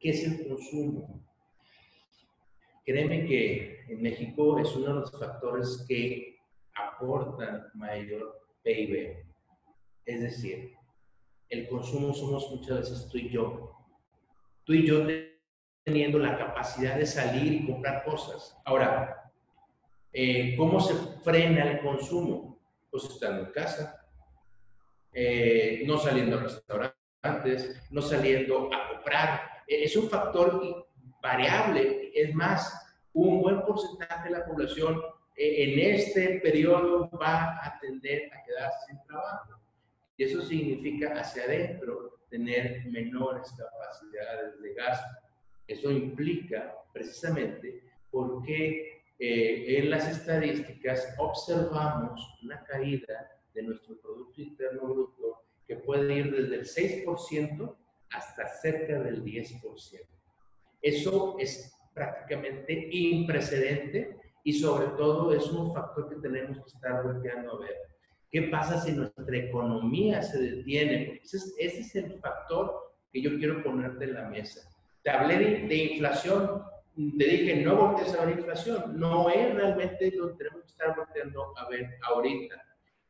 ¿Qué es el consumo? Créeme que en México es uno de los factores que aportan mayor PIB. Es decir, el consumo somos muchas veces tú y yo. Tú y yo teniendo la capacidad de salir y comprar cosas. Ahora, eh, ¿cómo se frena el consumo? Pues estando en casa, eh, no saliendo a restaurantes, no saliendo a comprar. Eh, es un factor variable. Es más, un buen porcentaje de la población en este periodo va a tender a quedarse sin trabajo. Y eso significa hacia adentro tener menores capacidades de gasto. Eso implica precisamente porque eh, en las estadísticas observamos una caída de nuestro Producto Interno Bruto que puede ir desde el 6% hasta cerca del 10%. Eso es prácticamente imprecedente y sobre todo es un factor que tenemos que estar volteando a ver. ¿Qué pasa si nuestra economía se detiene? Ese es, ese es el factor que yo quiero ponerte en la mesa. Te hablé de, inflación, te dije, no voltees a ver inflación. No es realmente lo que tenemos que estar volteando a ver ahorita.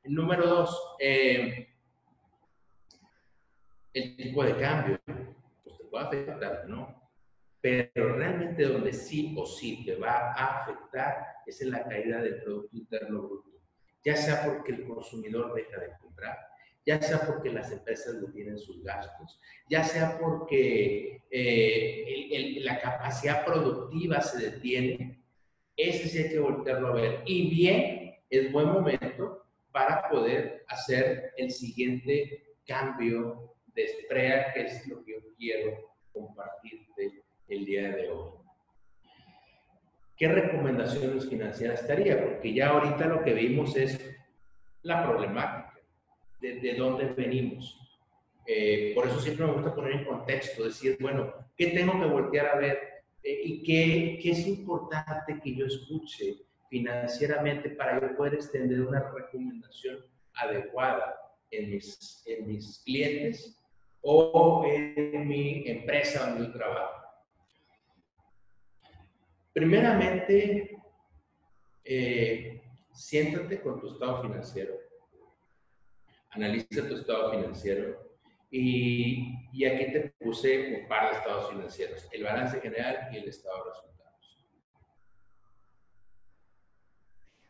Número dos, eh, el tipo de cambio. Pues te puede afectar, ¿no? Pero realmente donde sí o sí te va a afectar es en la caída del Producto Interno Bruto. Ya sea porque el consumidor deja de comprar, ya sea porque las empresas no tienen sus gastos, ya sea porque eh, la capacidad productiva se detiene, ese sí hay que volverlo a ver. Y bien, es buen momento para poder hacer el siguiente cambio de SPREA, que es lo que yo quiero compartirte el día de hoy. ¿Qué recomendaciones financieras estaría? Porque ya ahorita lo que vimos es la problemática, de, dónde venimos. Eh, por eso siempre me gusta poner en contexto, decir, bueno, ¿qué tengo que voltear a ver? Eh, ¿Y qué, qué es importante que yo escuche financieramente para yo poder extender una recomendación adecuada en mis, en mis clientes o en mi empresa donde yo trabajo? Primeramente, eh, siéntate con tu estado financiero. Analiza tu estado financiero. Y, y, aquí te puse un par de estados financieros, el balance general y el estado de resultados.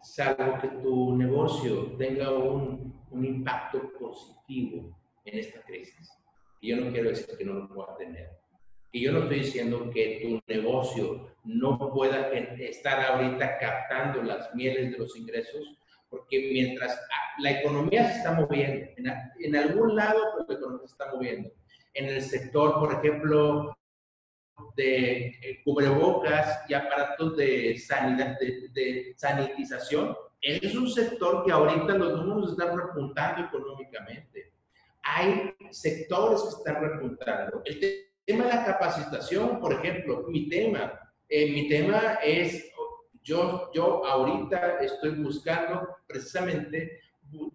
Salvo que tu negocio tenga un, un impacto positivo en esta crisis, y yo no quiero decir que no lo pueda tener, y yo no estoy diciendo que tu negocio no pueda estar ahorita captando las mieles de los ingresos, porque mientras la economía se está moviendo, en, algún lado la economía se está moviendo. En el sector, por ejemplo, de eh, cubrebocas y aparatos de, sanidad, de, sanitización, es un sector que ahorita los números están repuntando económicamente. Hay sectores que están repuntando. El tema de la capacitación, por ejemplo, mi tema, eh, mi tema es, yo, yo ahorita estoy buscando precisamente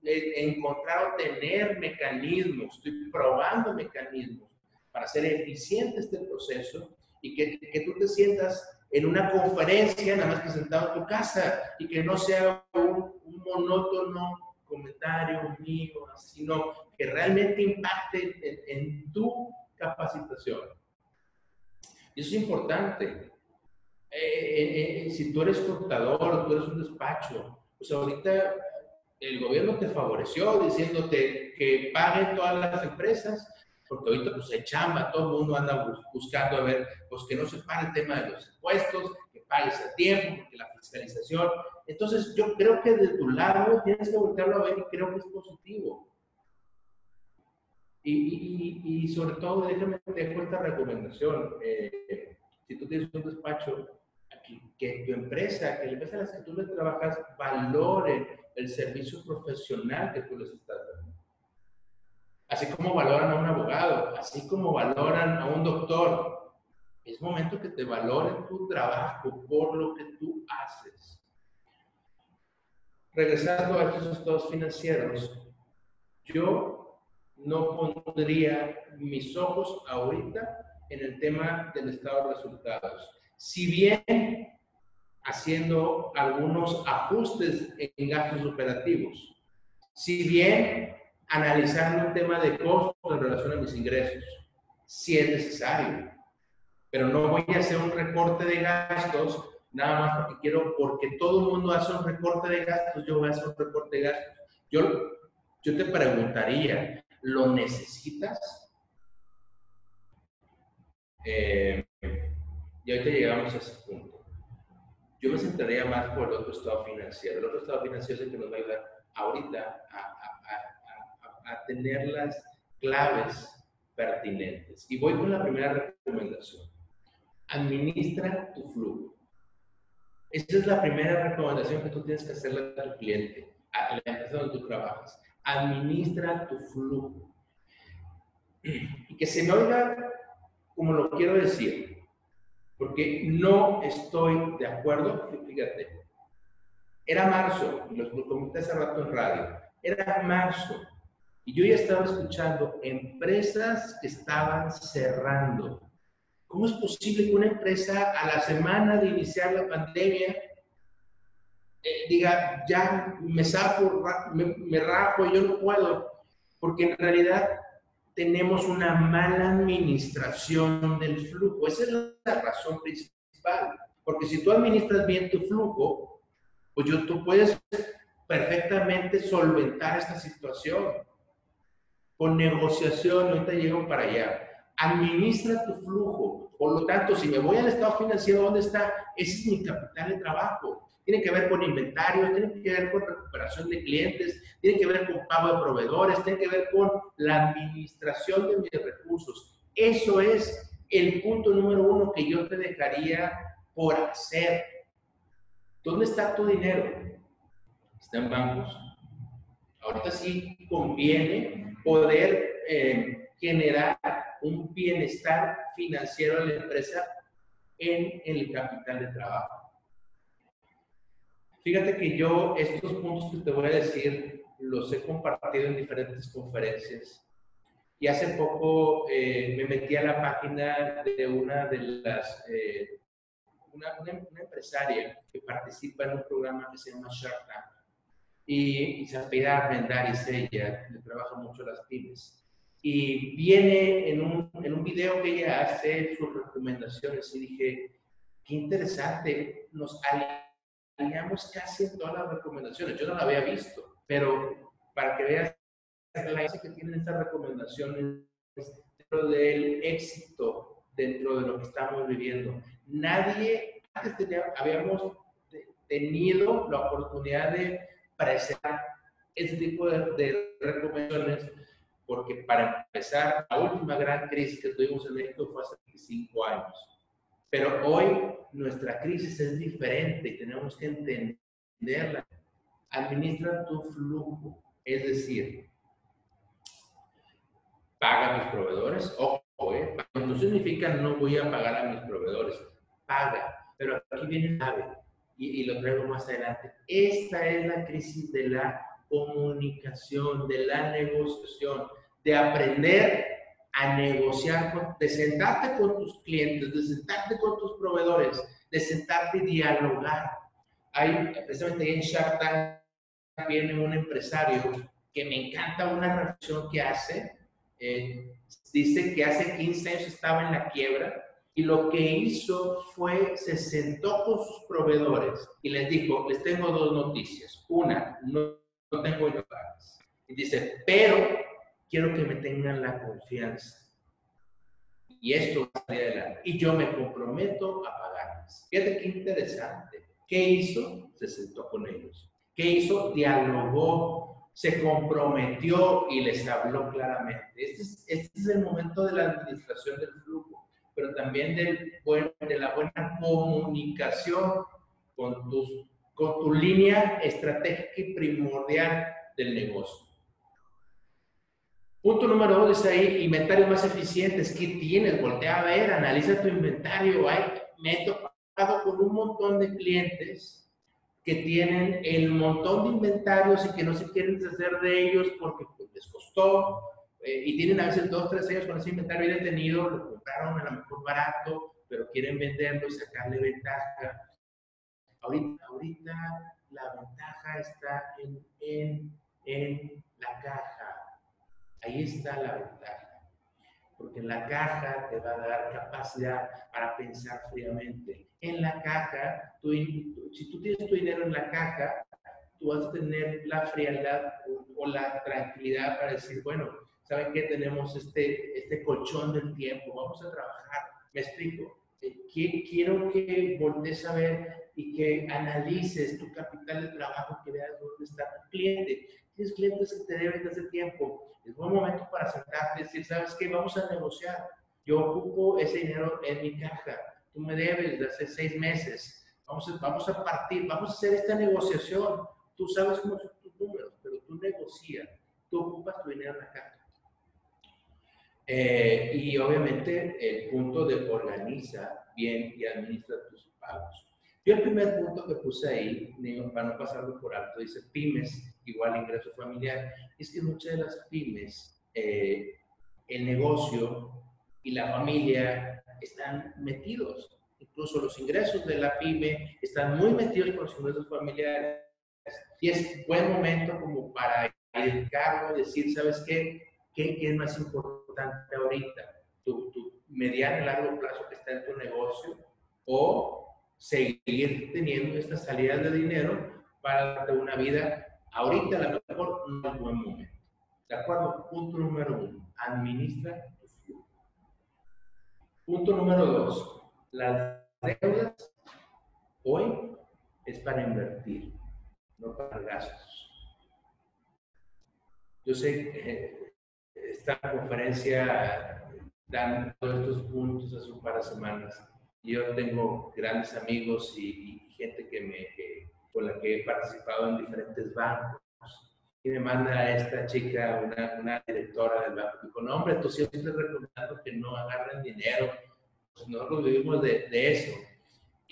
eh, encontrar o tener mecanismos, estoy probando mecanismos para hacer eficiente este proceso y que, que tú te sientas en una conferencia, nada más que sentado en tu casa, y que no sea un, un monótono comentario mío, sino que realmente impacte en, en tu capacitación. Y eso es importante. Eh, eh, eh, si tú eres contador, tú eres un despacho, pues ahorita el gobierno te favoreció diciéndote que paguen todas las empresas, porque ahorita pues se chamba, todo el mundo anda buscando a ver, pues que no se pague el tema de los impuestos, pagues a tiempo, que la fiscalización. Entonces yo creo que de tu lado tienes que voltearlo a ver y creo que es positivo. Y, y, sobre todo, déjame dejo esta recomendación. Eh, si tú tienes un despacho, aquí, que tu empresa, que la empresa en la que tú le trabajas, valore el servicio profesional que tú les estás dando. Así como valoran a un abogado, así como valoran a un doctor. Es momento que te valoren tu trabajo por lo que tú haces. Regresando a estos estados financieros, yo no pondría mis ojos ahorita en el tema del estado de resultados. Si bien haciendo algunos ajustes en gastos operativos, si bien analizando un tema de costo en relación a mis ingresos, si es necesario, pero no voy a hacer un recorte de gastos nada más porque quiero, porque todo el mundo hace un recorte de gastos, yo voy a hacer un recorte de gastos. Yo, yo te preguntaría, ¿lo necesitas? Eh, y ahorita llegamos a ese punto. Yo me centraría más por el otro estado financiero. El otro estado financiero es el que nos va a ayudar ahorita a, a, a, a tener las claves pertinentes. Y voy con la primera recomendación. Administra tu flujo. Esa es la primera recomendación que tú tienes que hacerle a tu cliente, a la empresa donde tú trabajas. Administra tu flujo. Y que se me oiga como lo quiero decir, porque no estoy de acuerdo, fíjate, era marzo, lo, lo comenté hace rato en radio, era marzo, y yo ya estaba escuchando empresas que estaban cerrando. ¿Cómo es posible que una empresa a la semana de iniciar la pandemia eh, diga, ya me zafo, me, me rajo, yo no puedo? Porque en realidad tenemos una mala administración del flujo. Esa es la razón principal. Porque si tú administras bien tu flujo, pues yo, tú puedes perfectamente solventar esta situación con negociación, ahorita llego para allá. Administra tu flujo. Por lo tanto, si me voy al estado financiero, ¿dónde está? Ese es mi capital de trabajo. Tiene que ver con inventarios, tiene que ver con recuperación de clientes, tiene que ver con pago de proveedores, tiene que ver con la administración de mis recursos. Eso es el punto número uno que yo te dejaría por hacer. ¿Dónde está tu dinero? ¿Está en bancos? Ahorita sí conviene poder eh, generar un bienestar financiero en la empresa en, el capital de trabajo. Fíjate que yo estos puntos que te voy a decir los he compartido en diferentes conferencias y hace poco eh, me metí a la página de una de las, eh, una, una, empresaria que participa en un programa que se llama Shark Tank y, y se apela Armendáriz, ella le trabaja mucho las pymes. Y viene en un, en un video que ella hace sus recomendaciones y dije, qué interesante, nos alineamos casi en todas las recomendaciones. Yo no la había visto, pero para que veas la base que tienen estas recomendaciones dentro del éxito, dentro de lo que estamos viviendo. Nadie, antes tenía, habíamos tenido la oportunidad de presentar ese tipo de, de, recomendaciones, porque para empezar, la última gran crisis que tuvimos en México fue hace 25 años. Pero hoy nuestra crisis es diferente y tenemos que entenderla. Administra tu flujo, es decir, paga a mis proveedores, ojo, ¿eh? no significa no voy a pagar a mis proveedores, paga, pero aquí viene la clave y, y, lo traigo más adelante. Esta es la crisis de la comunicación, de la negociación, de aprender a negociar, de sentarte con tus clientes, de sentarte con tus proveedores, de sentarte y dialogar. Hay, precisamente en Shark Tank, viene un empresario que me encanta una reflexión que hace. Eh, dice que hace 15 años estaba en la quiebra y lo que hizo fue, se sentó con sus proveedores y les dijo, les tengo dos noticias. Una, no, no tengo llamadas. Y dice, pero quiero que me tengan la confianza. Y esto va a salir adelante. Y yo me comprometo a pagarles. Fíjate qué interesante. ¿Qué hizo? Se sentó con ellos. ¿Qué hizo? Dialogó, se comprometió y les habló claramente. Este es, este es el momento de la administración del flujo pero también de, de la buena comunicación con, tus, con tu línea estratégica y primordial del negocio. Punto número dos es ahí, inventarios más eficientes. ¿Qué tienes? Voltea a ver, analiza tu inventario. Hay, me he topado con un montón de clientes que tienen el montón de inventarios y que no se quieren deshacer de ellos porque pues, les costó, eh, y tienen a veces dos, tres años con ese inventario detenido, lo compraron a lo mejor barato, pero quieren venderlo y sacarle ventaja. Ahorita, la ventaja está en, en, en la caja. Ahí está la ventaja. Porque en la caja te va a dar capacidad para pensar fríamente. En la caja, tú, si tú tienes tu dinero en la caja, tú vas a tener la frialdad o, la tranquilidad para decir, bueno, ¿saben qué? Tenemos este, este colchón del tiempo, vamos a trabajar. Me explico. Eh, quiero que voltees a ver y que analices tu capital de trabajo, que veas dónde está tu cliente. Tienes clientes que te deben desde tiempo. Es buen momento para sentarte y decir, ¿sabes qué? Vamos a negociar. Yo ocupo ese dinero en mi caja. Tú me debes de hace seis meses. Vamos a, vamos a partir, vamos a hacer esta negociación. Tú sabes cómo son tus números, pero tú negocias. Tú ocupas tu dinero en la caja. Eh, y obviamente el punto de organiza bien y administra tus pagos. Yo el primer punto que puse ahí, para no pasarlo por alto, dice pymes igual ingreso familiar. Es que muchas de las pymes, eh, el negocio y la familia están metidos. Incluso los ingresos de la pyme están muy metidos con los ingresos familiares. Y es buen momento como para dedicarlo, decir, ¿sabes qué? ¿Qué, es más importante ahorita? ¿Tu, tu mediano y largo plazo que está en tu negocio o seguir teniendo estas salidas de dinero para darte una vida ahorita a lo mejor no es buen momento. ¿De acuerdo? Punto número uno, administra tu flujo. Punto número dos, las deudas hoy es para invertir, no para gastos. Yo sé que esta conferencia dan todos estos puntos hace un par de semanas yo tengo grandes amigos y, gente que me, con la que he participado en diferentes bancos. Y me manda esta chica, una, una directora del banco, dijo, no hombre, tú siempre recomendando que no agarren dinero. Pues nosotros vivimos de, de eso.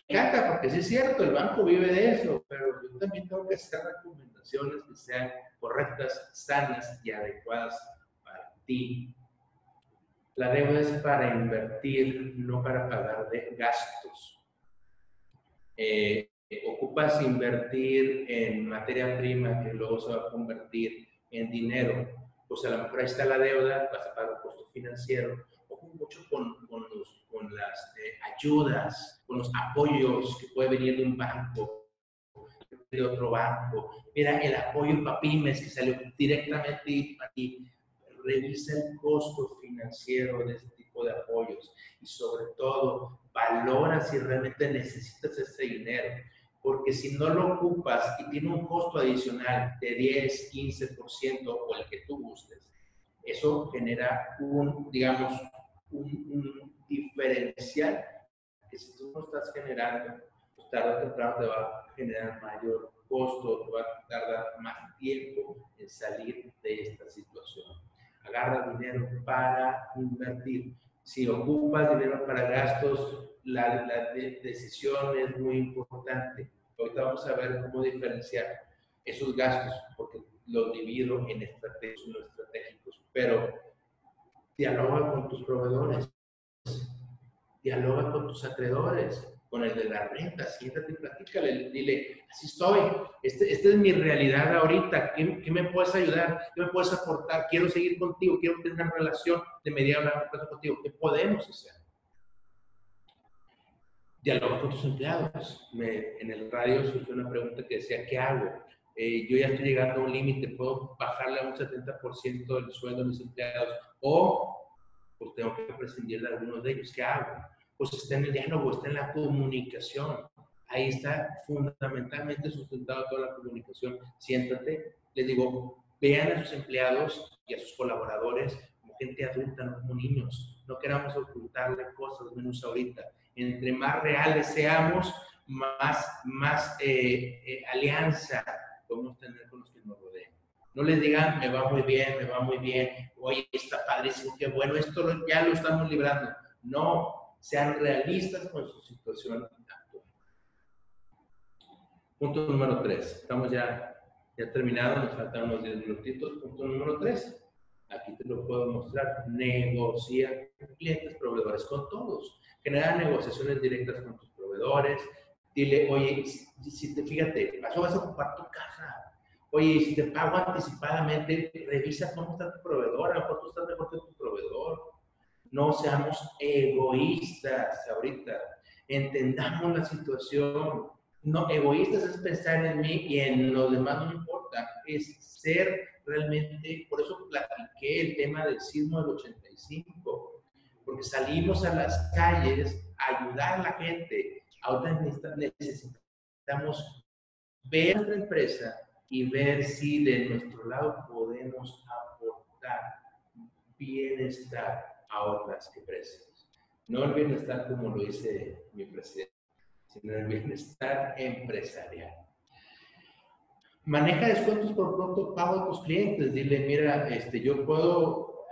Me encanta, porque sí es cierto, el banco vive de eso, pero yo también tengo que hacer recomendaciones que sean correctas, sanas y adecuadas para ti la deuda es para invertir, no para pagar de gastos. Eh, ocupas invertir en materia prima que luego se va a convertir en dinero. Pues a lo mejor ahí está la deuda, vas a pagar costo financiero. Ojo mucho con, con, los, con las eh, ayudas, con los apoyos que puede venir de un banco, de otro banco. Mira, el apoyo para pymes que salió directamente para ti revisa el costo financiero de este tipo de apoyos y sobre todo valora si realmente necesitas ese dinero. Porque si no lo ocupas y tiene un costo adicional de 10, 15% o el que tú gustes, eso genera un, digamos, un, diferencial que si tú no estás generando, pues tarde o temprano te va a generar mayor costo, te va a tardar más tiempo en salir de esta situación agarra dinero para invertir. Si ocupas dinero para gastos, la, decisión es muy importante. Ahorita vamos a ver cómo diferenciar esos gastos, porque los divido en estrategios no estratégicos. Pero dialoga con tus proveedores, dialoga con tus acreedores, con el de la renta, siéntate y platícale, dile, así estoy, este, esta es mi realidad ahorita, ¿Qué, ¿Qué, me puedes ayudar? ¿Qué me puedes aportar? Quiero seguir contigo, quiero tener una relación de mediano largo plazo contigo, ¿qué podemos hacer? Dialoga con tus empleados. Me, en el radio surgió una pregunta que decía, ¿qué hago? Eh, yo ya estoy llegando a un límite, ¿puedo bajarle a un 70% del sueldo de mis empleados? O pues tengo que prescindir de algunos de ellos, ¿qué hago? Pues está en el diálogo, está en la comunicación. Ahí está fundamentalmente sustentado toda la comunicación. Siéntate, les digo, vean a sus empleados y a sus colaboradores como gente adulta, no como niños. No queramos ocultarle cosas, menos ahorita. Entre más reales seamos, más, más eh, eh, alianza podemos tener con los que nos rodean. No les digan, me va muy bien, me va muy bien, oye, está padrísimo, qué bueno, esto ya lo estamos librando. No, sean realistas con su situación actual. Punto número tres. Estamos ya, ya terminados, nos faltan unos 10 minutitos. Punto número tres. aquí te lo puedo mostrar, negocia clientes, proveedores con todos. Genera negociaciones directas con tus proveedores. Dile, oye, si te fíjate, vas a ocupar tu casa. Oye, si te pago anticipadamente, revisa cómo está tu proveedor. A lo mejor tú estás mejor que tu proveedor. No seamos egoístas ahorita. Entendamos la situación. No, egoístas es pensar en mí y en los demás no me importa. Es ser realmente, por eso platiqué el tema del sismo del 85, porque salimos a las calles a ayudar a la gente. Ahora necesitamos ver nuestra empresa y ver si de nuestro lado podemos aportar bienestar a otras empresas. No el bienestar como lo dice mi presidente, sino el bienestar empresarial. Maneja descuentos por pronto pago a tus clientes. Dile, mira, este, yo puedo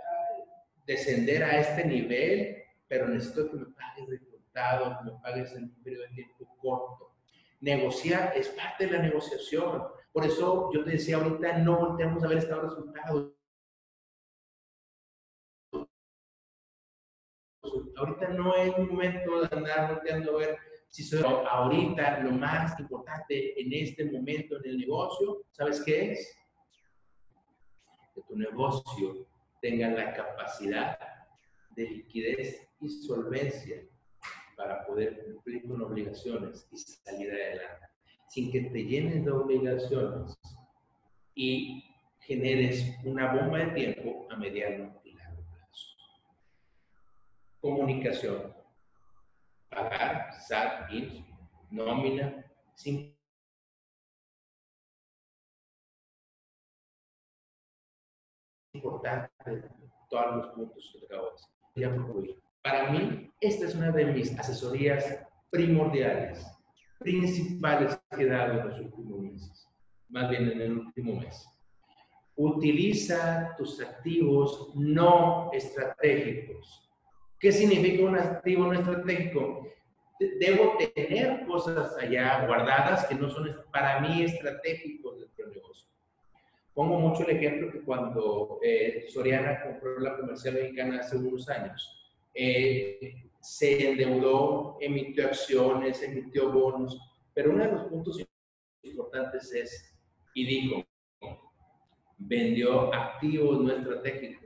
descender a este nivel, pero necesito que me pagues de contado, que me pagues en un periodo de tiempo corto. Negociar es parte de la negociación. Por eso yo te decía ahorita, no volteamos a ver estados resultados. Ahorita no es momento de andar volteando a ver si soy ahorita lo más importante en este momento en el negocio, ¿sabes qué es? Que tu negocio tenga la capacidad de liquidez y solvencia para poder cumplir con obligaciones y salir adelante, sin que te llenes de obligaciones y generes una bomba de tiempo a mediano. Comunicación pagar, SAT, IMSS, nómina, sin importante todos los puntos que acabo de decir. Para mí, esta es una de mis asesorías primordiales, principales que he dado en los últimos meses, más bien en el último mes. Utiliza tus activos no estratégicos ¿Qué significa un activo no estratégico? Debo tener cosas allá guardadas que no son para mí estratégicos dentro del negocio. Pongo mucho el ejemplo que cuando eh, Soriana compró la comercial mexicana hace unos años, eh, se endeudó, emitió acciones, emitió bonos, pero uno de los puntos importantes es, y dijo, vendió activos no estratégicos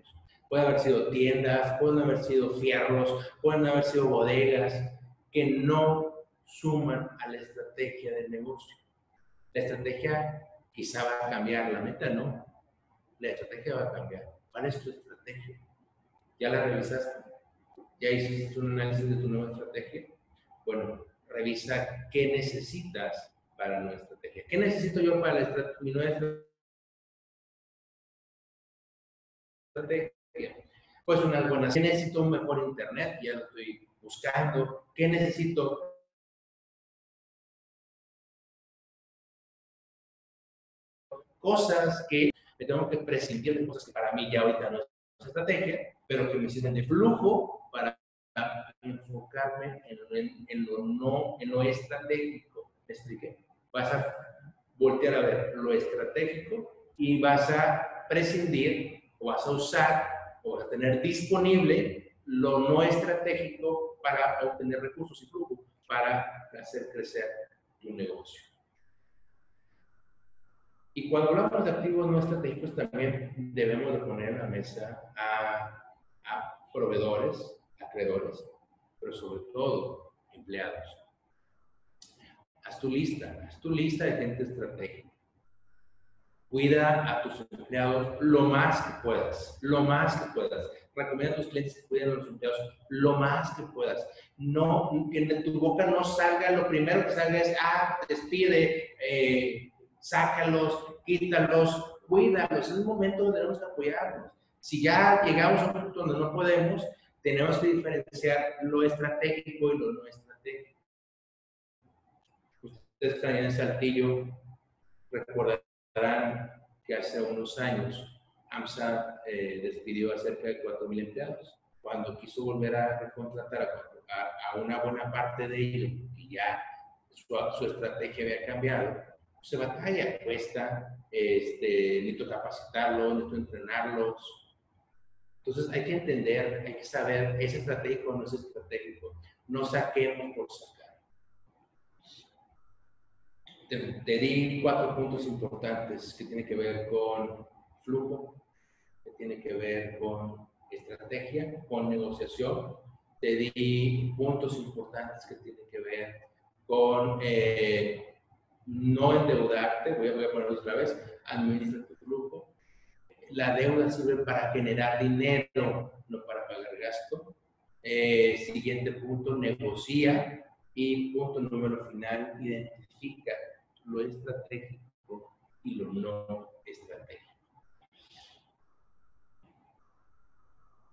Puede haber sido tiendas, pueden haber sido fierros, pueden haber sido bodegas que no suman a la estrategia del negocio. La estrategia quizá va a cambiar, la meta no. La estrategia va a cambiar. ¿Cuál es tu estrategia? ¿Ya la revisaste? ¿Ya hiciste un análisis de tu nueva estrategia? Bueno, revisa qué necesitas para nuestra estrategia. ¿Qué necesito yo para mi nueva estrategia? Pues unas buenas. ¿Qué necesito un mejor internet? Ya lo estoy buscando. ¿Qué necesito? Cosas que me tengo que prescindir de cosas que para mí ya ahorita no es estrategia, pero que me sirven de flujo para enfocarme en, lo no, en lo estratégico. ¿Me expliqué? Vas a voltear a ver lo estratégico y vas a prescindir o vas a usar o a tener disponible lo no estratégico para obtener recursos y flujo para hacer crecer tu negocio. Y cuando hablamos de activos no estratégicos, también debemos de poner en la mesa a, a proveedores, acreedores, pero sobre todo empleados. Haz tu lista, haz tu lista de gente estratégica. Cuida a tus empleados lo más que puedas, lo más que puedas. Recomienda a tus clientes que cuiden a los empleados lo más que puedas. No, que de tu boca no salga, lo primero que salga es, ah, despide, eh, sácalos, quítalos, cuídalos. Es un momento donde tenemos que apoyarnos. Si ya llegamos a un punto donde no podemos, tenemos que diferenciar lo estratégico y lo no estratégico. Ustedes que están en Saltillo, recuerden que hace unos años AMSA eh, despidió a cerca de 4.000 empleados. Cuando quiso volver a contratar a, una buena parte de ellos y ya su, estrategia había cambiado, pues se batalla, cuesta, este, necesito capacitarlos, necesito entrenarlos. Entonces hay que entender, hay que saber, ¿es estratégico o no es estratégico? No saquemos por sacar. Te, di cuatro puntos importantes que tienen que ver con flujo, que tiene que ver con estrategia, con negociación. Te di puntos importantes que tienen que ver con eh, no endeudarte, voy a, voy ponerlo otra vez, administra tu flujo, la deuda sirve para generar dinero, no para pagar gasto. Eh, siguiente punto, negocia. Y punto número final, identifica lo estratégico y lo no estratégico.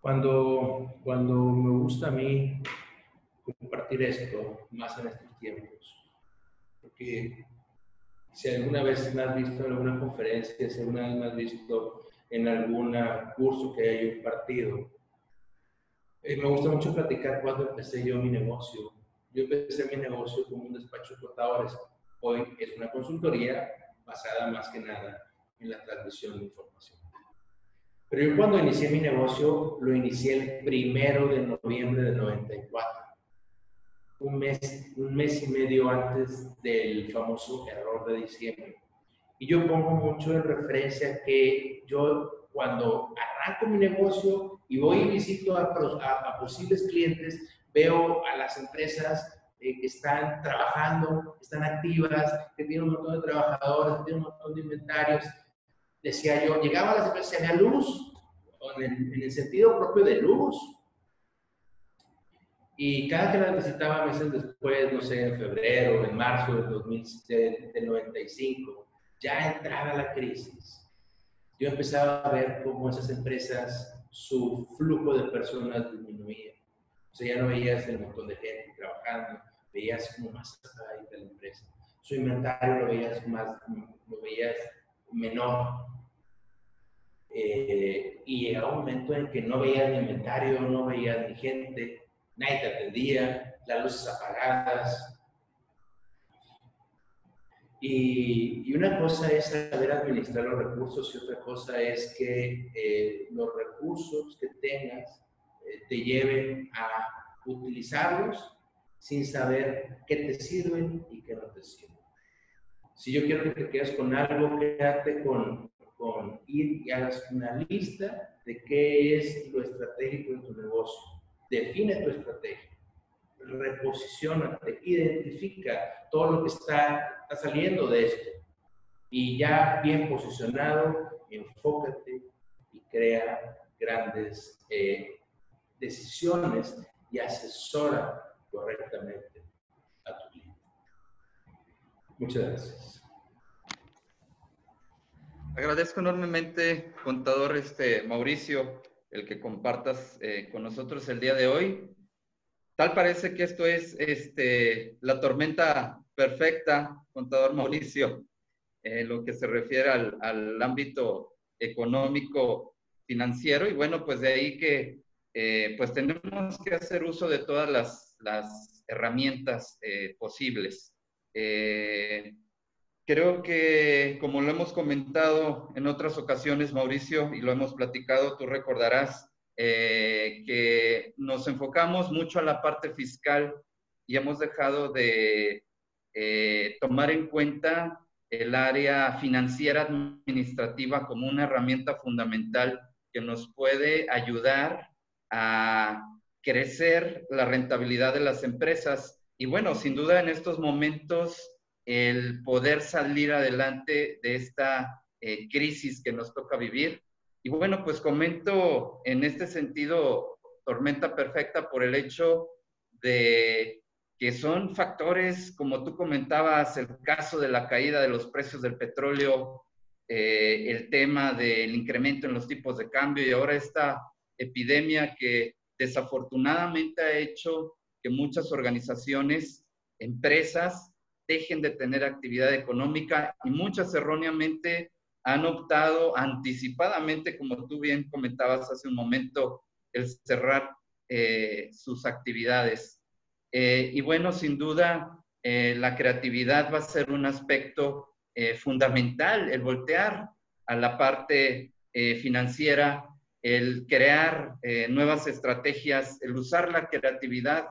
Cuando, cuando me gusta a mí compartir esto, más en estos tiempos, porque si alguna vez me has visto en alguna conferencia, si alguna vez me has visto en algún curso que haya impartido. Eh, me gusta mucho platicar cuando empecé yo mi negocio. Yo empecé mi negocio como un despacho de contadores. Hoy es una consultoría basada más que nada en la transmisión de información. Pero yo cuando inicié mi negocio, lo inicié el primero de noviembre de 94. Un mes, un mes y medio antes del famoso error de diciembre. Y yo pongo mucho en referencia que yo cuando arranco mi negocio y voy y visito a, a, posibles clientes, veo a las empresas eh, que están trabajando, que están activas, que tienen un montón de trabajadores, que tienen un montón de inventarios. Decía yo, llegaba a las empresas y había luz, en el, sentido propio de luz. Y cada que las visitaba meses después, no sé, en febrero, en marzo del, 2000, del 95, ya entraba la crisis, yo empezaba a ver cómo esas empresas, su flujo de personas disminuía. O sea, ya no veías el montón de gente trabajando, veías como más ahí de la empresa. Su inventario lo veías más, lo veías menor. Eh, y llegaba un momento en que no veías ni inventario, no veías ni gente, nadie te atendía, las luces apagadas, y, una cosa es saber administrar los recursos y otra cosa es que eh, los recursos que tengas eh, te lleven a utilizarlos sin saber qué te sirven y qué no te sirven. Si yo quiero que te quedes con algo, quédate con, con ir y hagas una lista de qué es lo estratégico en tu negocio. Define tu estrategia reposicionate, identifica todo lo que está, saliendo de esto. Y ya bien posicionado, enfócate y crea grandes eh, decisiones y asesora correctamente a tu cliente. Muchas gracias. Agradezco enormemente, contador este, Mauricio, el que compartas eh, con nosotros el día de hoy. Tal parece que esto es este, la tormenta perfecta, contador Mauricio, en lo que se refiere al, ámbito económico financiero. Y bueno, pues de ahí que eh, pues tenemos que hacer uso de todas las, herramientas eh, posibles. Eh, creo que, como lo hemos comentado en otras ocasiones, Mauricio, y lo hemos platicado, tú recordarás, eh, que nos enfocamos mucho a la parte fiscal y hemos dejado de tomar en cuenta el área financiera administrativa como una herramienta fundamental que nos puede ayudar a crecer la rentabilidad de las empresas. Y bueno, sin duda en estos momentos el poder salir adelante de esta eh, crisis que nos toca vivir y bueno, pues comento en este sentido tormenta perfecta por el hecho de que son factores, como tú comentabas, el caso de la caída de los precios del petróleo, eh, el tema del incremento en los tipos de cambio y ahora esta epidemia que desafortunadamente ha hecho que muchas organizaciones, empresas, dejen de tener actividad económica y muchas erróneamente han optado anticipadamente, como tú bien comentabas hace un momento, el cerrar eh, sus actividades. Eh, y bueno, sin duda, eh, la creatividad va a ser un aspecto fundamental, el voltear a la parte financiera el crear eh, nuevas estrategias, el usar la creatividad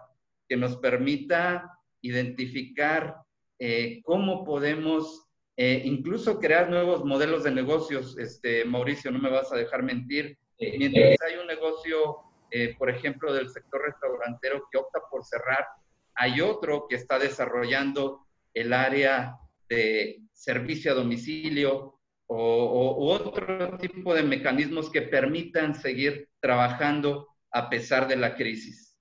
que nos permita identificar eh, cómo podemos eh, incluso crear nuevos modelos de negocios. Este, Mauricio, no me vas a dejar mentir. Mientras hay un negocio, por ejemplo, del sector restaurantero que opta por cerrar, hay otro que está desarrollando el área de servicio a domicilio, o, otro tipo de mecanismos que permitan seguir trabajando a pesar de la crisis.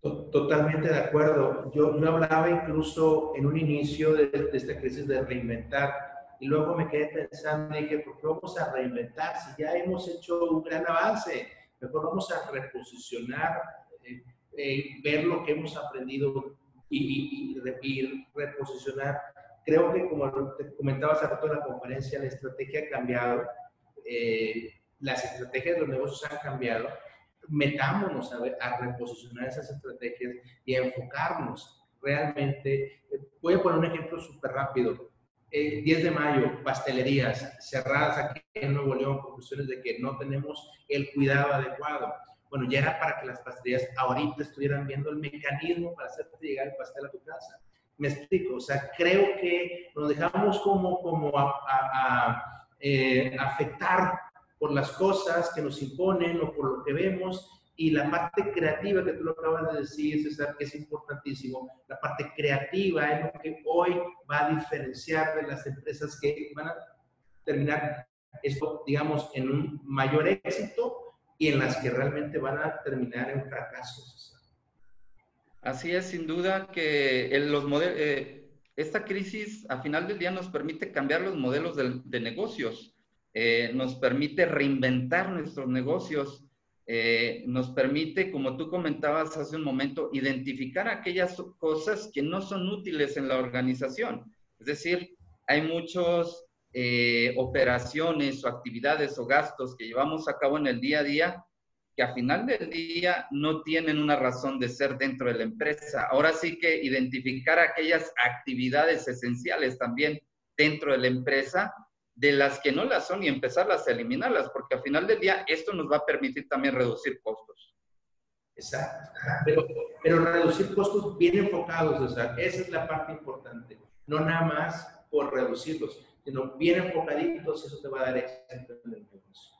Totalmente de acuerdo. Yo, yo hablaba incluso en un inicio de, esta crisis de reinventar y luego me quedé pensando y dije, ¿por qué vamos a reinventar si ya hemos hecho un gran avance? Mejor vamos a reposicionar, eh, eh, ver lo que hemos aprendido y, y, y reposicionar Creo que, como te comentaba hace rato en la conferencia, la estrategia ha cambiado, eh, las estrategias de los negocios han cambiado. Metámonos a, a reposicionar esas estrategias y a enfocarnos realmente. Voy a poner un ejemplo súper rápido. El 10 de mayo, pastelerías cerradas aquí en Nuevo León por cuestiones de que no tenemos el cuidado adecuado. Bueno, ya era para que las pastelerías ahorita estuvieran viendo el mecanismo para hacerte llegar el pastel a tu casa. Me explico, o sea, creo que nos dejamos como, como a, eh, afectar por las cosas que nos imponen o por lo que vemos y la parte creativa que tú lo acabas de decir, César, que es importantísimo, la parte creativa es lo que hoy va a diferenciar de las empresas que van a terminar esto, digamos, en un mayor éxito y en las que realmente van a terminar en fracasos. Así es, sin duda que los eh, esta crisis a final del día nos permite cambiar los modelos de, negocios, eh, nos permite reinventar nuestros negocios, eh, nos permite, como tú comentabas hace un momento, identificar aquellas cosas que no son útiles en la organización. Es decir, hay muchas operaciones o actividades o gastos que llevamos a cabo en el día a día que a final del día no tienen una razón de ser dentro de la empresa. Ahora sí que identificar aquellas actividades esenciales también dentro de la empresa, de las que no las son y empezarlas a eliminarlas, porque a final del día esto nos va a permitir también reducir costos. Exacto. Pero, reducir costos bien enfocados, esa es la parte importante. No nada más por reducirlos, sino bien enfocaditos, eso te va a dar éxito en el negocio.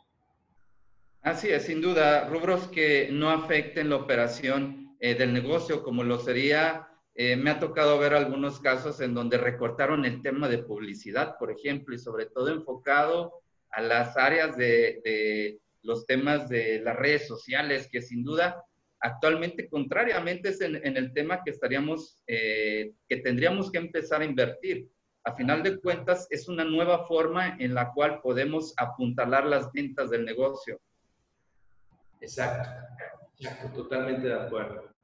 Así es, sin duda, rubros que no afecten la operación eh, del negocio, como lo sería, eh, me ha tocado ver algunos casos en donde recortaron el tema de publicidad, por ejemplo, y sobre todo enfocado a las áreas de, los temas de las redes sociales, que sin duda actualmente, contrariamente, es en, el tema que estaríamos, eh, que tendríamos que empezar a invertir. A final de cuentas, es una nueva forma en la cual podemos apuntalar las ventas del negocio. Exacto, totalmente de acuerdo.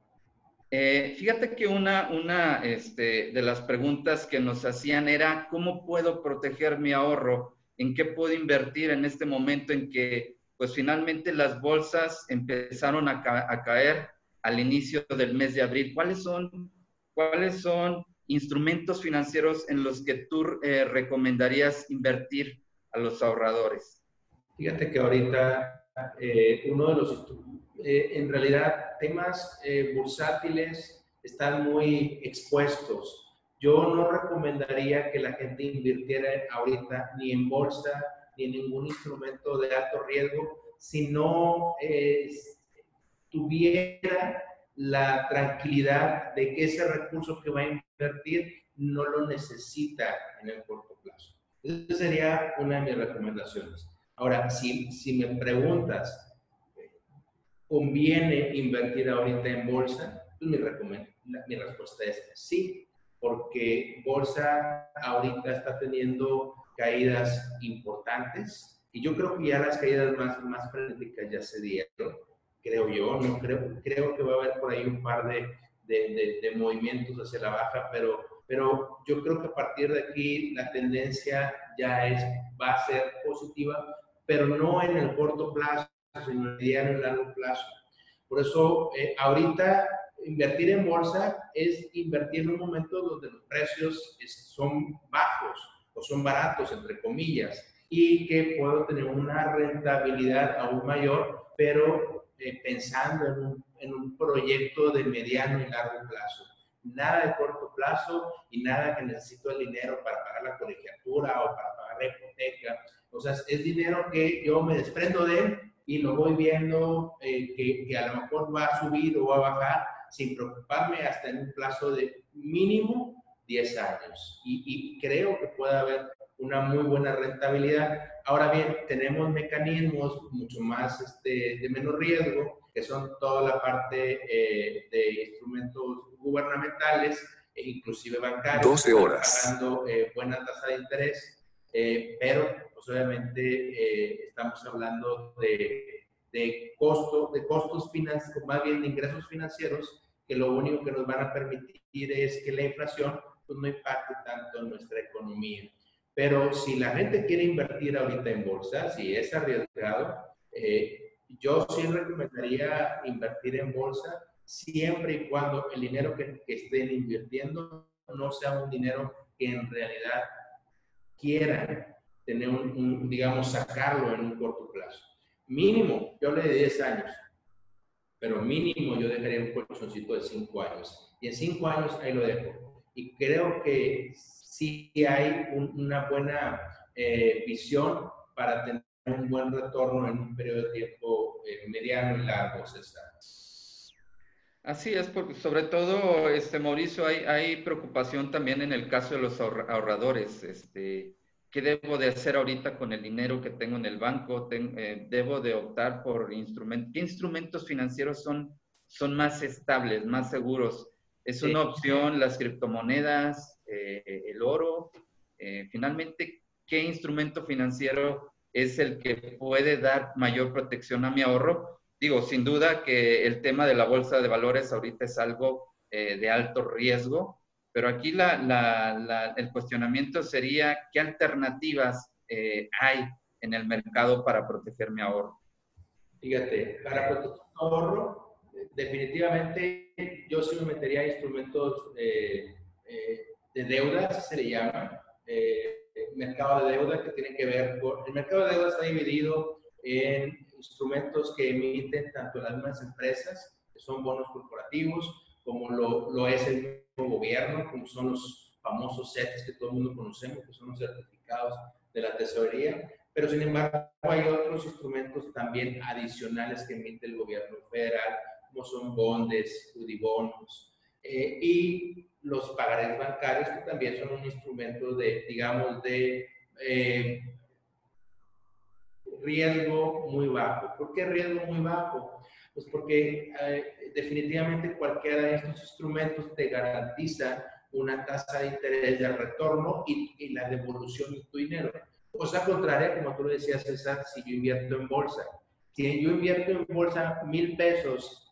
Eh, fíjate que una, una este, de las preguntas que nos hacían era, ¿cómo puedo proteger mi ahorro? ¿En qué puedo invertir en este momento en que, pues finalmente las bolsas empezaron a, caer al inicio del mes de abril? ¿Cuáles son, cuáles son instrumentos financieros en los que tú eh, recomendarías invertir a los ahorradores? Fíjate que ahorita eh, uno de los, eh, en realidad, temas eh, bursátiles están muy expuestos. Yo no recomendaría que la gente invirtiera ahorita ni en bolsa ni en ningún instrumento de alto riesgo si no tuviera la tranquilidad de que ese recurso que va a invertir no lo necesita en el corto plazo. Esa sería una de mis recomendaciones. Ahora, si, si me preguntas, ¿conviene invertir ahorita en bolsa? Pues mi, mi respuesta es sí, porque bolsa ahorita está teniendo caídas importantes y yo creo que ya las caídas más, más ya se dieron, creo yo, no creo, creo que va a haber por ahí un par de, de, de, movimientos hacia la baja, pero, pero yo creo que a partir de aquí la tendencia ya es, va a ser positiva pero no en el corto plazo, sino en el mediano y largo plazo. Por eso, eh, ahorita invertir en bolsa es invertir en un momento donde los precios son bajos o son baratos, entre comillas, y que puedo tener una rentabilidad aún mayor, pero eh, pensando en un, en un proyecto de mediano y largo plazo. Nada de corto plazo y nada que necesito el dinero para pagar la colegiatura o para pagar la hipoteca. O sea, es dinero que yo me desprendo de él y lo voy viendo eh, que, que, a lo mejor va a subir o va a bajar sin preocuparme hasta en un plazo de mínimo 10 años. Y, y creo que puede haber una muy buena rentabilidad. Ahora bien, tenemos mecanismos mucho más este, de menos riesgo, que son toda la parte eh, de instrumentos gubernamentales e inclusive bancarios. 12 horas. Pagando eh, buena tasa de interés, eh, pero pues, obviamente estamos hablando de, de, costo, de costos financieros, más bien de ingresos financieros, que lo único que nos van a permitir es que la inflación pues, no impacte tanto en nuestra economía. Pero si la gente quiere invertir ahorita en bolsa, si es arriesgado, eh, yo sí recomendaría invertir en bolsa siempre y cuando el dinero que, estén invirtiendo no sea un dinero que en realidad quieran tener un, digamos, sacarlo en un corto plazo. Mínimo, yo le de 10 años, pero mínimo yo dejaría un colchoncito de 5 años. Y en 5 años ahí lo dejo. Y creo que sí hay una buena eh, visión para tener un buen retorno en un periodo de tiempo eh, mediano y largo, César. Así es, porque sobre todo, este, Mauricio, hay, hay preocupación también en el caso de los ahorradores. Este, ¿Qué debo de hacer ahorita con el dinero que tengo en el banco? Eh, ¿Debo de optar por instrumentos? ¿Qué instrumentos financieros son, son más estables, más seguros? ¿Es una opción las criptomonedas? Eh, el oro. Eh, finalmente, ¿qué instrumento financiero es el que puede dar mayor protección a mi ahorro? Digo, sin duda que el tema de la bolsa de valores ahorita es algo eh, de alto riesgo, pero aquí la, el cuestionamiento sería, ¿qué alternativas hay en el mercado para proteger mi ahorro? Fíjate, para proteger mi ahorro, definitivamente yo sí me metería a instrumentos de deudas, se le llama, eh, mercado de deuda que tiene que ver con... El mercado de deuda está dividido en instrumentos que emiten tanto las mismas empresas, que son bonos corporativos, como lo, lo es el mismo gobierno, como son los famosos CETES que todo el mundo conocemos, que son los certificados de la tesorería, pero sin embargo hay otros instrumentos también adicionales que emite el gobierno federal, como son bondes, udibonos, eh, y los pagarés bancarios, que también son un instrumento de, digamos, de eh, riesgo muy bajo. ¿Por qué riesgo muy bajo? Pues porque eh, definitivamente cualquiera de estos instrumentos te garantiza una tasa de interés de retorno y, y la devolución de tu dinero. Cosa contraria, como tú decías, César, si yo invierto en bolsa. Si yo invierto en bolsa mil pesos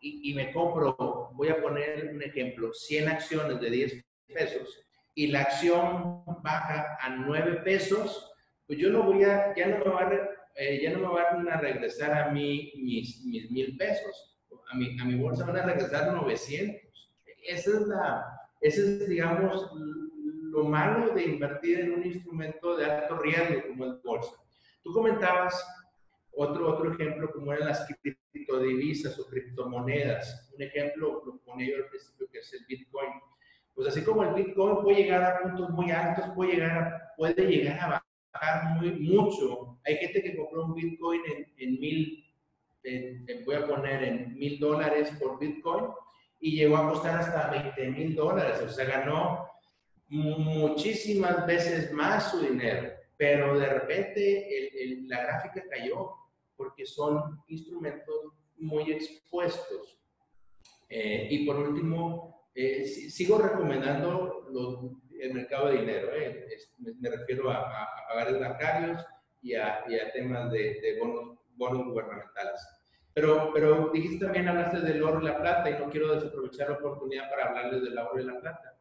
y, me compro, voy a poner un ejemplo, 100 acciones de 10 pesos y la acción baja a 9 pesos, pues yo no voy a, ya no me va a, eh, ya no me van a regresar a mí mis, mis mil pesos, a mi, a mi bolsa van a regresar 900. Esa es la, ese es, digamos, lo malo de invertir en un instrumento de alto riesgo como el bolsa. Tú comentabas otro, otro ejemplo como eran las criptodivisas o criptomonedas. Un ejemplo lo ponía yo al principio que es el Bitcoin. Pues así como el Bitcoin puede llegar a puntos muy altos, puede llegar a, puede llegar a bajar muy, mucho. Hay gente que compró un Bitcoin en, en mil, voy a poner en mil dólares por Bitcoin y llegó a costar hasta 20 mil dólares. O sea, ganó muchísimas veces más su dinero, pero de repente la gráfica cayó porque son instrumentos muy expuestos. Eh, y por último, eh, sigo recomendando el mercado de dinero. Eh. me, refiero a, a, a bancarios y a, temas de, bonos, bonos, gubernamentales. Pero, pero dijiste también, hablaste del oro y la plata y no quiero desaprovechar la oportunidad para hablarles del oro y la plata.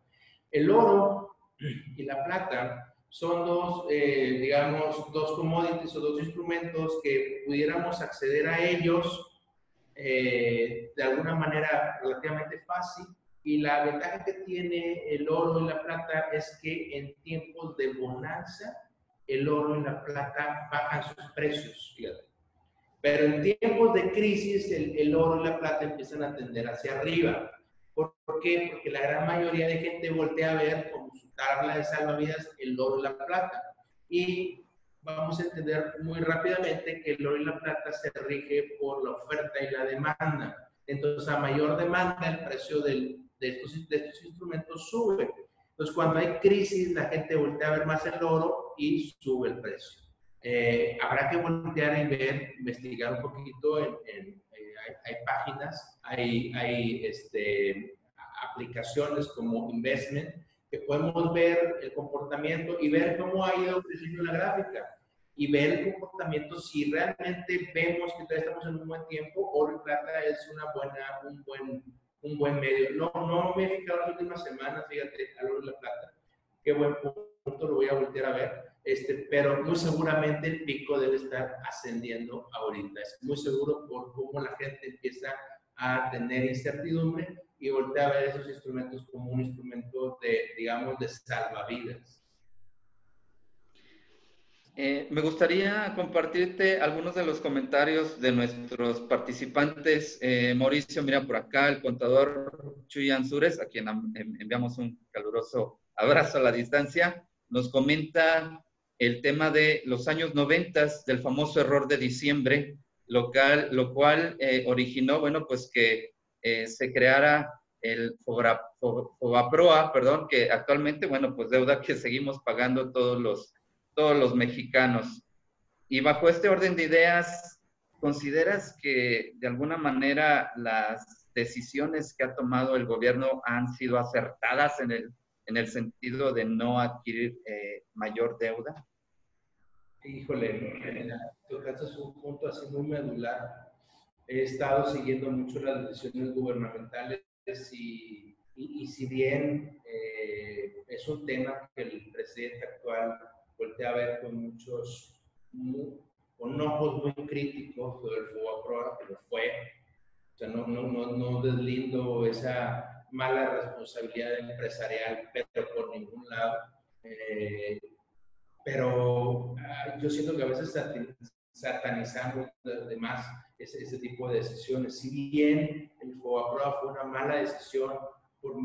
El oro y la plata son dos, eh, digamos, dos commodities o dos instrumentos que pudiéramos acceder a ellos eh, de alguna manera relativamente fácil. Y la ventaja que tiene el oro y la plata es que en tiempos de bonanza el oro y la plata bajan sus precios, fíjate. Pero en tiempos de crisis, el, el oro y la plata empiezan a tender hacia arriba. ¿Por, qué? Porque la gran mayoría de gente voltea a ver como su tabla de salvavidas el oro y la plata. Y vamos a entender muy rápidamente que el oro y la plata se rige por la oferta y la demanda. Entonces, a mayor demanda, el precio del, de, estos, de estos instrumentos sube. Entonces, cuando hay crisis, la gente voltea a ver más el oro y sube el precio. Eh, habrá que voltear y ver, investigar un poquito. En, eh, hay, páginas, hay, hay este, aplicaciones como Investment que podemos ver el comportamiento y ver cómo ha ido creciendo la gráfica y ver el comportamiento si realmente vemos que todavía estamos en un buen tiempo, y plata es una buena, un buen un buen medio. No, no me he fijado las últimas semanas, fíjate, a de la plata. Qué buen punto, lo voy a voltear a ver. Este, pero muy seguramente el pico debe estar ascendiendo ahorita. Es muy seguro por cómo la gente empieza a tener incertidumbre y voltea a ver esos instrumentos como un instrumento de, digamos, de salvavidas. Eh, me gustaría compartirte algunos de los comentarios de nuestros participantes. Eh, Mauricio, mira por acá, el contador Chuy Ansures, a quien enviamos un caluroso abrazo a la distancia, nos comenta el tema de los años 90 del famoso error de diciembre, local, lo cual eh, originó, bueno, pues que se creara el Fobaproa, perdón, que actualmente, bueno, pues deuda que seguimos pagando todos los todos los mexicanos. Y bajo este orden de ideas, ¿consideras que de alguna manera las decisiones que ha tomado el gobierno han sido acertadas en el, en el sentido de no adquirir eh, mayor deuda? Híjole, tocaste un punto así muy medular. He estado siguiendo mucho las decisiones gubernamentales y, y, si bien eh, es un tema que el presidente actual volteé a ver con muchos, con ojos muy críticos sobre el fútbol pro, que lo fue. O sea, no, no, no, no deslindo esa mala responsabilidad empresarial, pero por ningún lado. Eh, pero yo siento que a veces satanizamos además ese, ese tipo de decisiones. Si bien el FOBAPROA fue una mala decisión por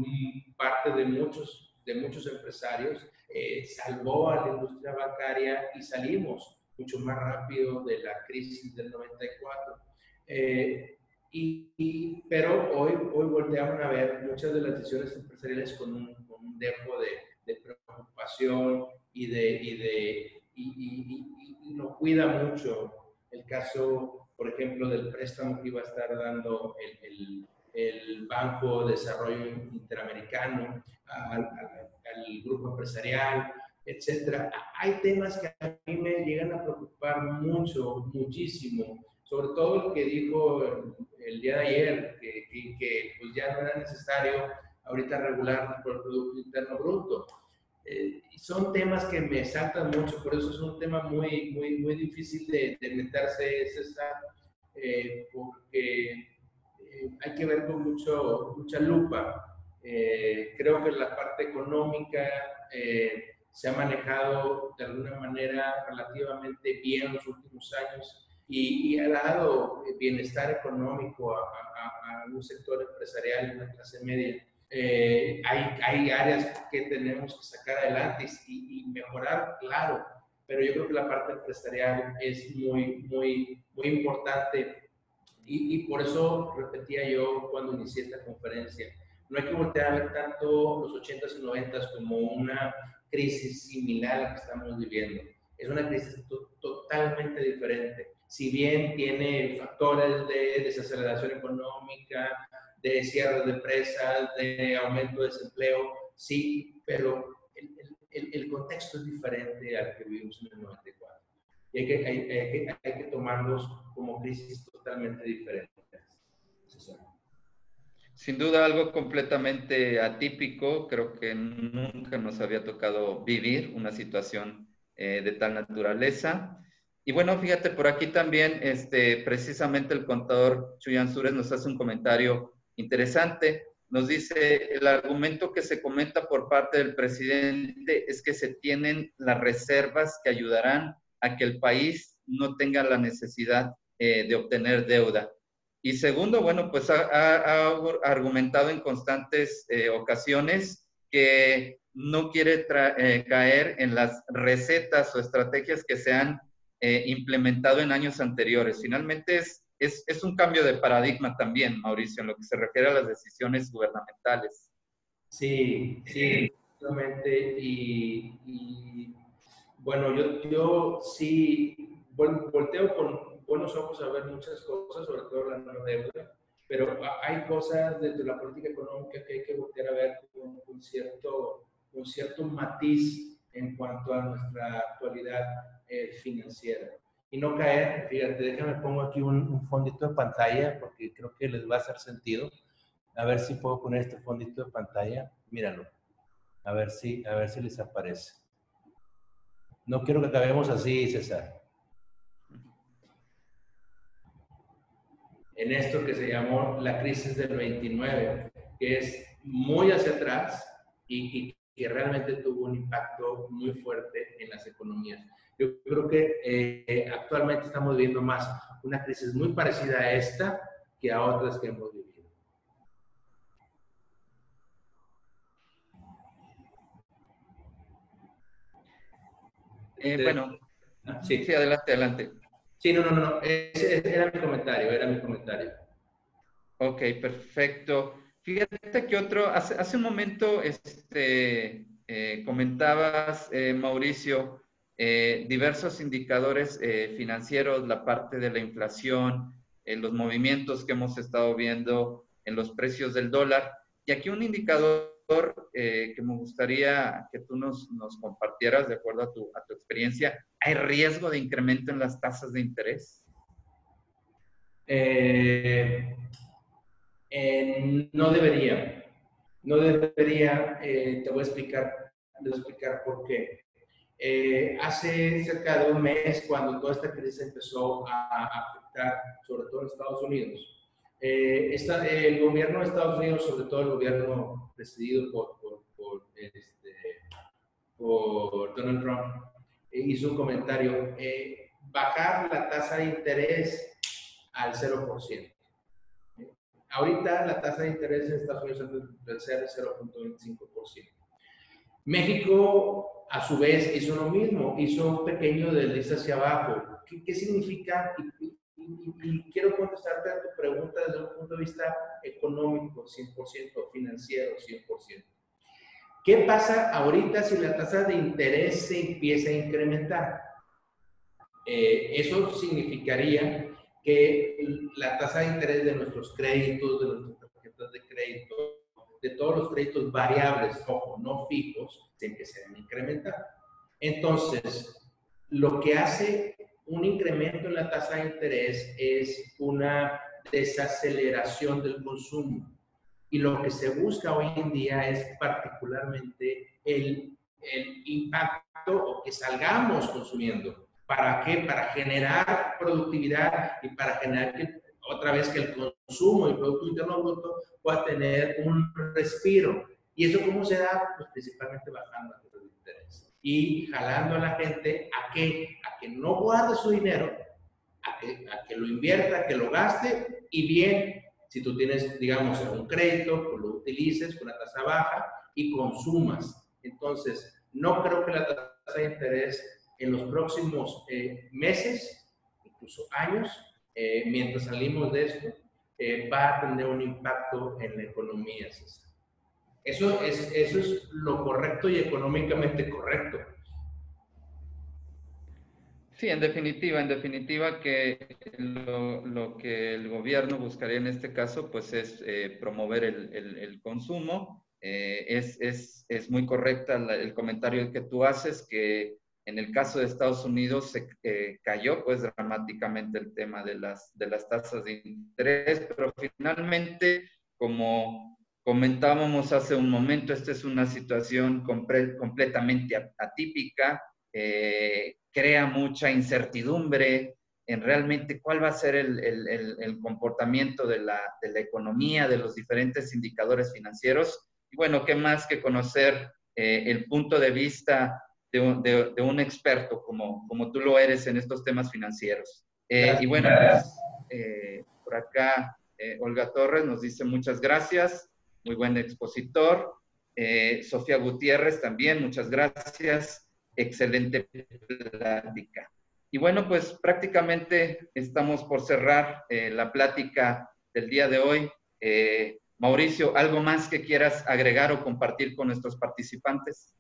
parte de muchos, de muchos empresarios, eh, salvó a la industria bancaria y salimos mucho más rápido de la crisis del 94. Eh, y, pero hoy, hoy volteamos a ver muchas de las decisiones empresariales con un, con un dejo de, de, preocupación y de, y de y, y, no cuida mucho el caso, por ejemplo, del préstamo que iba a estar dando el, el, el Banco de Desarrollo Interamericano al, al grupo empresarial, etcétera. Hay temas que a mí me llegan a preocupar mucho, muchísimo, sobre todo el que dijo el, día de ayer, que, que, pues ya no era necesario ahorita regular por el Producto Interno Bruto. Eh, son temas que me saltan mucho, por eso es un tema muy, muy, muy difícil de, de meterse, César, eh, porque hay que ver con mucho, mucha lupa eh, creo que la parte económica eh, se ha manejado de alguna manera relativamente bien los últimos años y, ha dado bienestar económico a, un sector empresarial y una clase media. Eh, hay, hay, áreas que tenemos que sacar adelante y, y, mejorar, claro, pero yo creo que la parte empresarial es muy, muy, muy importante y, y por eso repetía yo cuando inicié esta conferencia no hay que voltear a ver tanto los 80s y 90s como una crisis similar a la que estamos viviendo. Es una crisis totalmente diferente. Si bien tiene factores de desaceleración económica, de cierre de empresas, de aumento de desempleo, sí, pero el, el, contexto es diferente al que vivimos en el 94. Y hay que, hay, que, hay que tomarlos como crisis totalmente diferentes. Sin duda algo completamente atípico, creo que nunca nos había tocado vivir una situación eh, de tal naturaleza. Y bueno, fíjate, por aquí también, este, precisamente el contador Chuyan Sures nos hace un comentario interesante. nos dice, el argumento que se comenta por parte del presidente es que se tienen las reservas que ayudarán a que el país no tenga la necesidad eh, de obtener deuda. Y segundo, bueno, pues ha, argumentado en constantes eh, ocasiones que no quiere eh, caer en las recetas o estrategias que se han implementado en años anteriores. Finalmente es es, un cambio de paradigma también, Mauricio, en lo que se refiere a las decisiones gubernamentales. Sí, sí, exactamente. Y, bueno, yo, yo sí volteo con buenos ojos a ver muchas cosas, sobre todo la nueva deuda, pero hay cosas desde la política económica que hay que voltear a ver con un cierto, un cierto matiz en cuanto a nuestra actualidad eh, financiera y no caer, fíjate, déjame pongo aquí un, fondito de pantalla porque creo que les va a hacer sentido. A ver si puedo poner este fondito de pantalla. Míralo. A ver si, a ver si les aparece. No quiero que acabemos así, César. En esto que se llamó la crisis del 29, que es muy hacia atrás y, que realmente tuvo un impacto muy fuerte en las economías. Yo creo que eh, actualmente estamos viviendo más una crisis muy parecida a esta que a otras que hemos vivido. Eh, bueno, sí. sí, adelante, adelante. Sí, no, no, no, era mi comentario, era mi comentario. Ok, perfecto. Fíjate que otro, hace, hace un momento este, eh, comentabas, Mauricio, eh, diversos indicadores eh, financieros, la parte de la inflación, eh, los movimientos que hemos estado viendo en los precios del dólar. Y aquí un indicador que me gustaría que tú nos, compartieras de acuerdo a tu, experiencia. ¿Hay riesgo de incremento en las tasas de interés? no debería. No debería. te voy a explicar, te voy a explicar por qué. Eh, hace cerca de un mes, cuando toda esta crisis empezó a, afectar, sobre todo en Estados Unidos, eh, el gobierno de Estados Unidos, sobre todo el gobierno presidido por, por, este, Donald Trump, eh, hizo un comentario, bajar la tasa de interés al 0%. Ahorita la tasa de interés en Estados Unidos es del 0.25%. México, a su vez, hizo lo mismo, hizo un pequeño desliz hacia abajo. ¿Qué, significa? Y, quiero contestarte a tu pregunta desde un punto de vista económico, 100%, financiero, 100%. ¿Qué pasa ahorita si la tasa de interés se empieza a incrementar? Eh, eso significaría que la tasa de interés de nuestros créditos, de nuestras tarjetas de crédito, de todos los créditos variables, ojo, no fijos, se empiezan a incrementar. Entonces, lo que hace un incremento en la tasa de interés es una desaceleración del consumo. Y lo que se busca hoy en día es particularmente el, el impacto o que salgamos consumiendo. ¿Para qué? Para generar productividad y para generar otra vez que el consumo y Producto Interno Bruto pueda tener un respiro. ¿Y eso cómo se da? Pues principalmente bajando y jalando a la gente a que, a que no guarde su dinero, a que, a que lo invierta, a que lo gaste y bien, si tú tienes, digamos, un crédito, pues lo utilices con la tasa baja y consumas. Entonces, no creo que la tasa de interés en los próximos eh, meses, incluso años, eh, mientras salimos de esto, eh, va a tener un impacto en la economía, Eso es, eso es lo correcto y económicamente correcto. Sí, en definitiva, en definitiva que lo, que el gobierno buscaría en este caso, pues es eh, promover el, el, consumo. es, es, es, muy correcta el comentario que tú haces, que en el caso de Estados Unidos se eh, cayó pues dramáticamente el tema de las, de las tasas de interés, pero finalmente, como comentábamos hace un momento, esta es una situación completamente atípica, eh, crea mucha incertidumbre, en realmente cuál va a ser el, el, comportamiento de la, de la, economía, de los diferentes indicadores financieros. Y bueno, ¿qué más que conocer eh, el punto de vista de un, de, un, experto como, como tú lo eres en estos temas financieros? Eh, y bueno, pues, eh, por acá Olga Torres nos dice muchas gracias, muy buen expositor. Sofía Gutiérrez también, muchas gracias, excelente plática. Y bueno, pues prácticamente estamos por cerrar eh, la plática del día de hoy. Eh, Mauricio, ¿algo más que quieras agregar o compartir con nuestros participantes?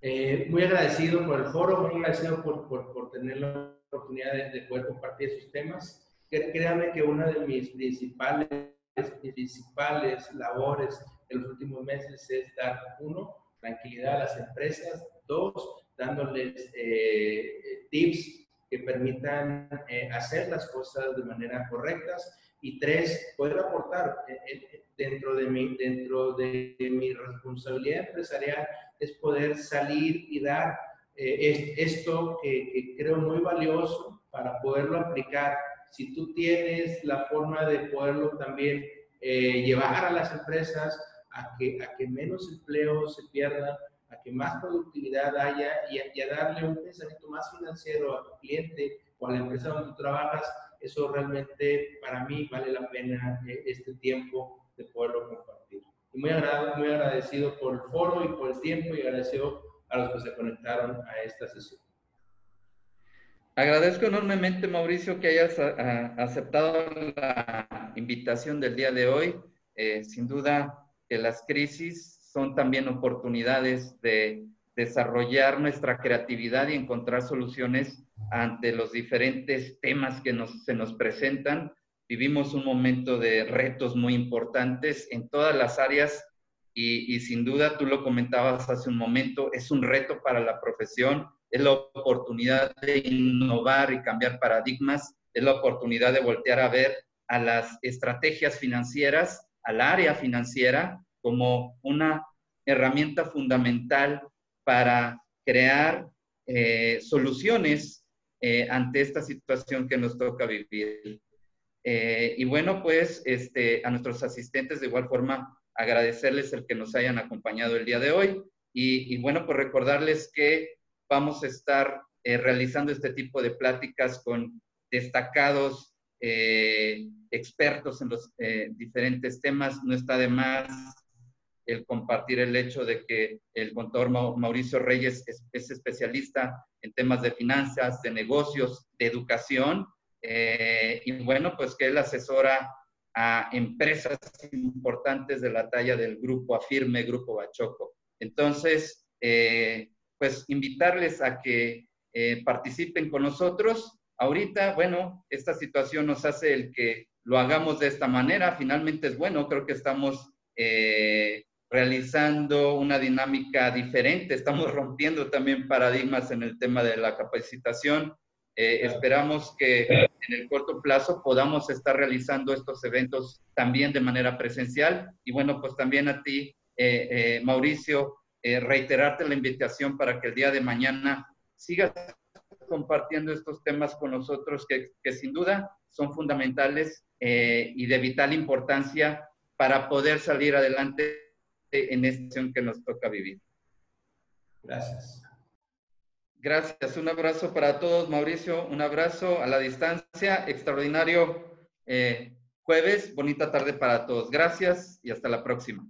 Eh, muy agradecido por el foro, muy agradecido por, por, por tener la oportunidad de, poder compartir esos temas. Créanme que una de mis principales, mis principales labores en los últimos meses es dar, uno, tranquilidad a las empresas, dos, dándoles eh, tips que permitan eh, hacer las cosas de manera correcta y tres, poder aportar eh, dentro de mi, dentro de mi responsabilidad empresarial es poder salir y dar esto que, que, creo muy valioso para poderlo aplicar. Si tú tienes la forma de poderlo también llevar a las empresas a que, a que menos empleo se pierda, a que más productividad haya y a, darle un pensamiento más financiero a tu cliente o a la empresa donde tú trabajas, eso realmente para mí vale la pena eh, este tiempo de poderlo compartir. Y muy, agradecido, muy agradecido por el foro y por el tiempo y agradecido a los que se conectaron a esta sesión. Agradezco enormemente, Mauricio, que hayas aceptado la invitación del día de hoy. Eh, sin duda que las crisis son también oportunidades de desarrollar nuestra creatividad y encontrar soluciones ante los diferentes temas que nos, se nos presentan. Vivimos un momento de retos muy importantes en todas las áreas y, y, sin duda, tú lo comentabas hace un momento, es un reto para la profesión, es la oportunidad de innovar y cambiar paradigmas, es la oportunidad de voltear a ver a las estrategias financieras, al área financiera, como una herramienta fundamental para crear eh, soluciones eh, ante esta situación que nos toca vivir. Eh, y bueno, pues este, a nuestros asistentes de igual forma agradecerles el que nos hayan acompañado el día de hoy y, y bueno, pues recordarles que vamos a estar realizando este tipo de pláticas con destacados expertos en los diferentes temas. No está de más el compartir el hecho de que el contador Mauricio Reyes es, especialista en temas de finanzas, de negocios, de educación, eh, y bueno, pues que él asesora a empresas importantes de la talla del grupo Afirme, Grupo Bachoco. Entonces, eh, pues invitarles a que eh, participen con nosotros. Ahorita, bueno, esta situación nos hace el que lo hagamos de esta manera. Finalmente es bueno, creo que estamos realizando una dinámica diferente. Estamos rompiendo también paradigmas en el tema de la capacitación. Eh, esperamos que en el corto plazo podamos estar realizando estos eventos también de manera presencial. Y bueno, pues también a ti, eh, eh, reiterarte la invitación para que el día de mañana sigas compartiendo estos temas con nosotros que, que sin duda son fundamentales y de vital importancia para poder salir adelante en esta situación que nos toca vivir. Gracias. Gracias. Un abrazo para todos, Mauricio. Un abrazo a la distancia. Extraordinario eh, jueves. Bonita tarde para todos. Gracias y hasta la próxima.